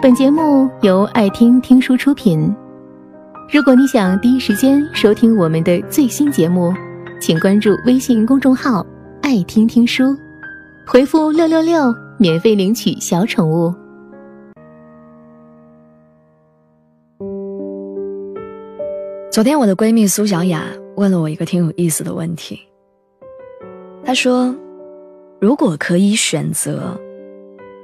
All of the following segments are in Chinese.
本节目由爱听听书出品。如果你想第一时间收听我们的最新节目，请关注微信公众号“爱听听书”，回复“六六六”免费领取小宠物。昨天，我的闺蜜苏小雅问了我一个挺有意思的问题。她说：“如果可以选择，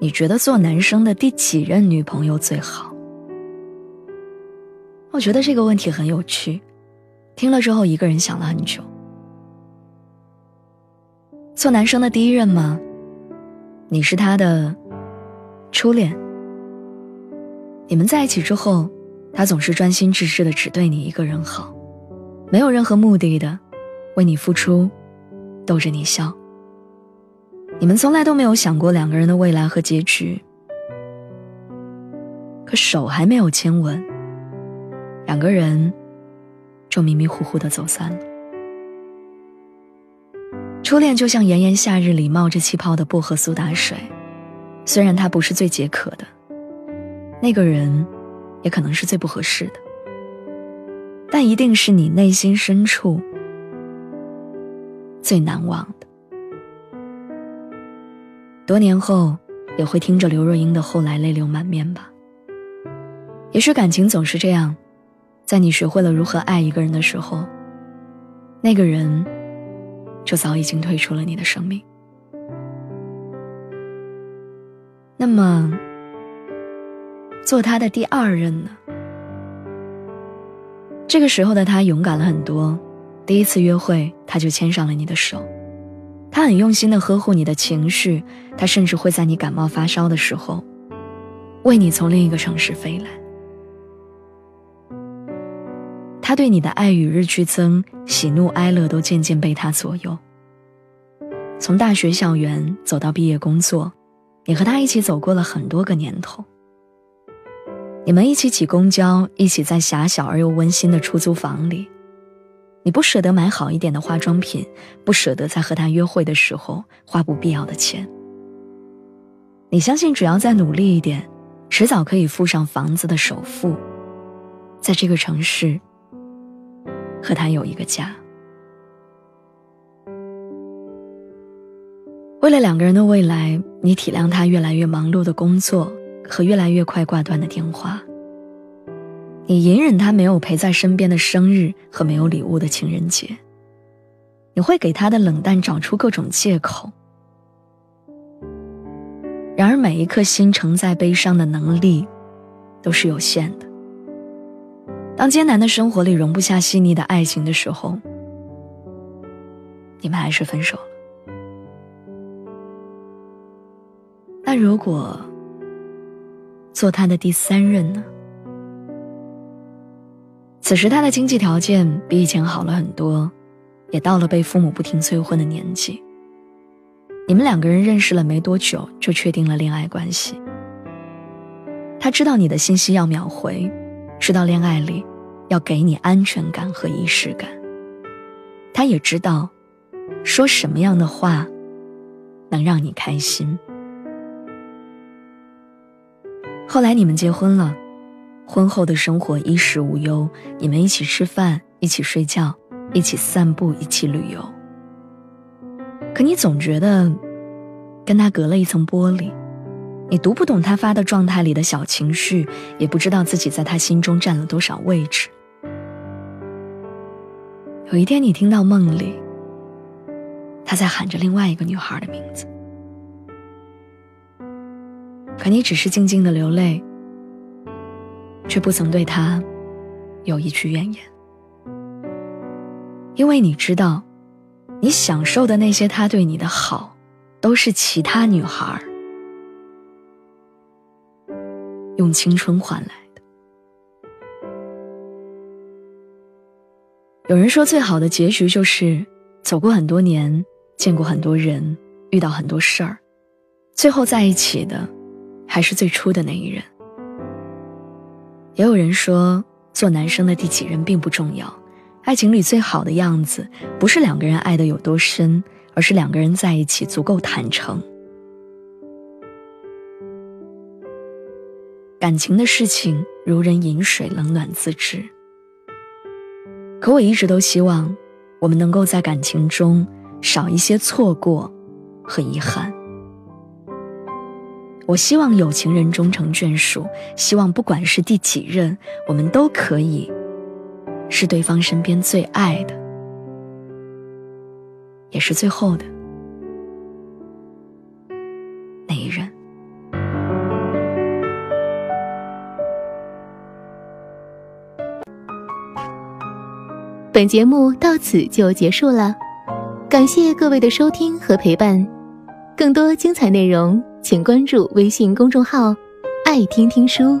你觉得做男生的第几任女朋友最好？”我觉得这个问题很有趣，听了之后，一个人想了很久。做男生的第一任吗？你是他的初恋。你们在一起之后。他总是专心致志的，只对你一个人好，没有任何目的的，为你付出，逗着你笑。你们从来都没有想过两个人的未来和结局。可手还没有牵稳，两个人就迷迷糊糊的走散了。初恋就像炎炎夏日里冒着气泡的薄荷苏打水，虽然它不是最解渴的，那个人。也可能是最不合适的，但一定是你内心深处最难忘的。多年后，也会听着刘若英的《后来》泪流满面吧。也许感情总是这样，在你学会了如何爱一个人的时候，那个人就早已经退出了你的生命。那么。做他的第二任呢？这个时候的他勇敢了很多，第一次约会他就牵上了你的手，他很用心的呵护你的情绪，他甚至会在你感冒发烧的时候，为你从另一个城市飞来。他对你的爱与日俱增，喜怒哀乐都渐渐被他左右。从大学校园走到毕业工作，你和他一起走过了很多个年头。你们一起挤公交，一起在狭小而又温馨的出租房里。你不舍得买好一点的化妆品，不舍得在和他约会的时候花不必要的钱。你相信，只要再努力一点，迟早可以付上房子的首付，在这个城市和他有一个家。为了两个人的未来，你体谅他越来越忙碌的工作。和越来越快挂断的电话，你隐忍他没有陪在身边的生日和没有礼物的情人节，你会给他的冷淡找出各种借口。然而，每一颗心承载悲伤的能力都是有限的。当艰难的生活里容不下细腻的爱情的时候，你们还是分手了。那如果？做他的第三任呢？此时他的经济条件比以前好了很多，也到了被父母不停催婚的年纪。你们两个人认识了没多久，就确定了恋爱关系。他知道你的信息要秒回，知道恋爱里要给你安全感和仪式感。他也知道，说什么样的话能让你开心。后来你们结婚了，婚后的生活衣食无忧，你们一起吃饭，一起睡觉，一起散步，一起旅游。可你总觉得跟他隔了一层玻璃，你读不懂他发的状态里的小情绪，也不知道自己在他心中占了多少位置。有一天，你听到梦里他在喊着另外一个女孩的名字。可你只是静静的流泪，却不曾对他有一句怨言，因为你知道，你享受的那些他对你的好，都是其他女孩用青春换来的。有人说，最好的结局就是走过很多年，见过很多人，遇到很多事儿，最后在一起的。还是最初的那一人。也有人说，做男生的第几任并不重要，爱情里最好的样子，不是两个人爱的有多深，而是两个人在一起足够坦诚。感情的事情如人饮水，冷暖自知。可我一直都希望，我们能够在感情中少一些错过和遗憾。我希望有情人终成眷属，希望不管是第几任，我们都可以是对方身边最爱的，也是最后的那一人。本节目到此就结束了，感谢各位的收听和陪伴。更多精彩内容，请关注微信公众号“爱听听书”，